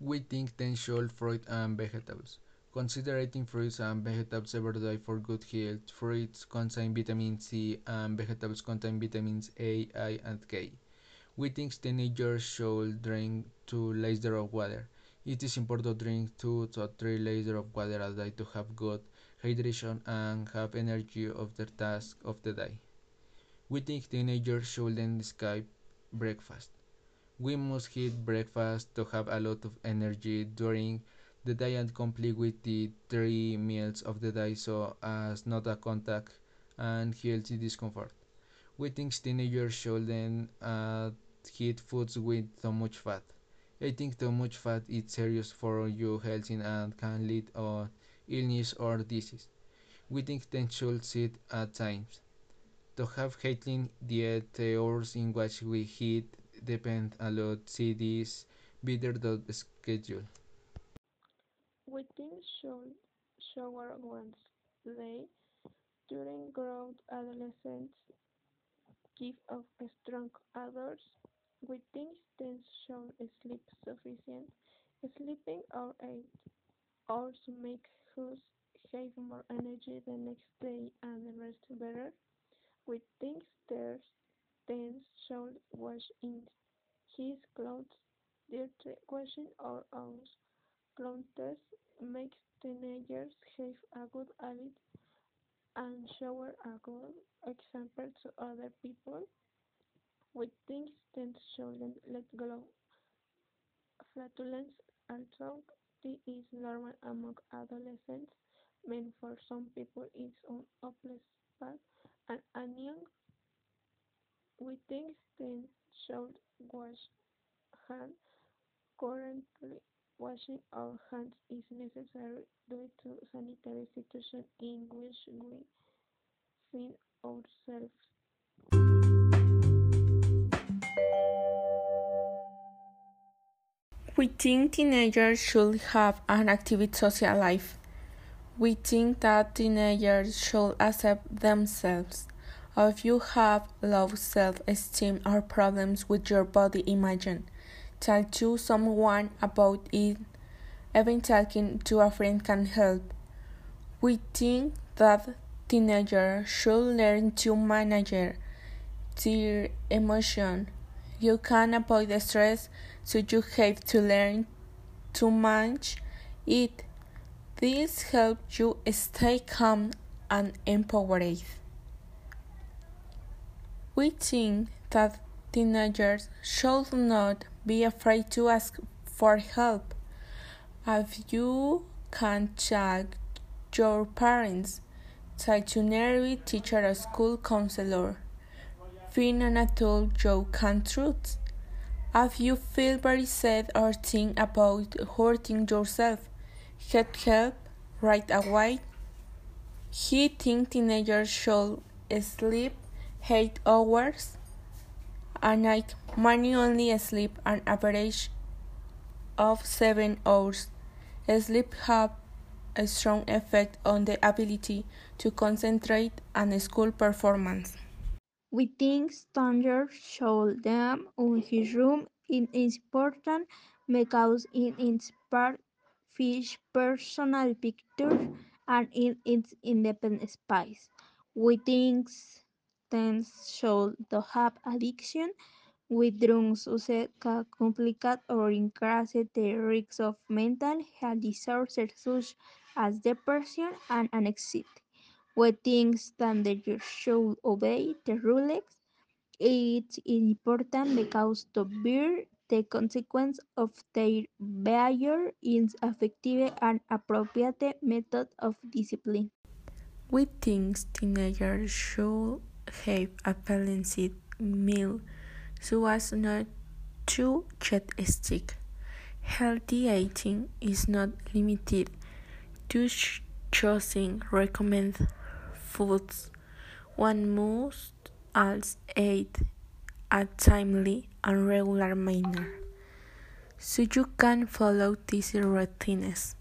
We think then should fruit and vegetables. Considering fruits and vegetables every day for good health. Fruits contain vitamin C and vegetables contain vitamins A, I, and K. We think teenagers should drink 2 liters of water. It is important to drink 2 to 3 liters of water a day to have good hydration and have energy of the task of the day. We think teenagers shouldn't skip breakfast. We must eat breakfast to have a lot of energy during the day and complete with the three meals of the day so as not a contact and healthy discomfort. We think teenagers shouldn't uh, eat foods with too much fat. Eating too much fat is serious for your health and can lead to illness or disease. We think teens should sit at times. To have healthy diet, hours in which we eat depend a lot. See this better dot schedule. We think should shower once a day during growth adolescence give of strong adults. We think teens should sleep sufficient. Sleeping or eight hours make us have more energy the next day and the rest better. We think teens teens should wash in his clothes dirty. Washing or own clothes makes teenagers have a good habit and show a good example to other people. We think teens shouldn't let go flatulence, although this is normal among adolescents, means for some people it's an hopeless path. And and young, we think teens should wash hands Currently, washing our hands is necessary due to sanitary situation in which we find ourselves. We think teenagers should have an active social life. We think that teenagers should accept themselves. If you have low self esteem or problems with your body image, tell to someone about it. Even talking to a friend can help. We think that teenagers should learn to manage their emotion. You can avoid the stress, so you have to learn to manage it. This helps you stay calm and empowered. We think that teenagers should not be afraid to ask for help. If you can't check your parents, nearby teacher or school counselor. Find an adult you can trust. If you feel very sad or think about hurting yourself, get help right away. He thinks teenagers should sleep 8 hours a night. Many only sleep an average of 7 hours. Sleep has a strong effect on the ability to concentrate and school performance. We think Stanger showed them on his room it is important because it inspires fish personal pictures and in its independent space. We think teens should have addiction with drugs use can complicate or increase the risk of mental health disorders such as depression and anxiety. We think teenagers should obey the rules. It's important because to bear the consequence of their behavior is effective and appropriate method of discipline. We think teenagers should have a balanced meal so as not to get sick. Healthy eating is not limited to ch- choosing recommended foods. One must also eat a timely and regular manner. So you can follow these routines.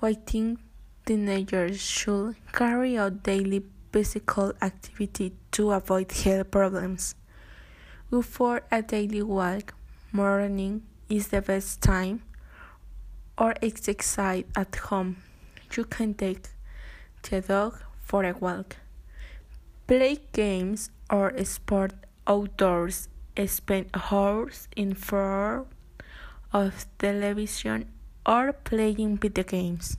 I think teenagers should carry out daily physical activity to avoid health problems. Go for a daily walk. Morning is the best time. or exercise at home. You can take the dog for a walk, play games or sport outdoors, spend hours in front of television or playing video games.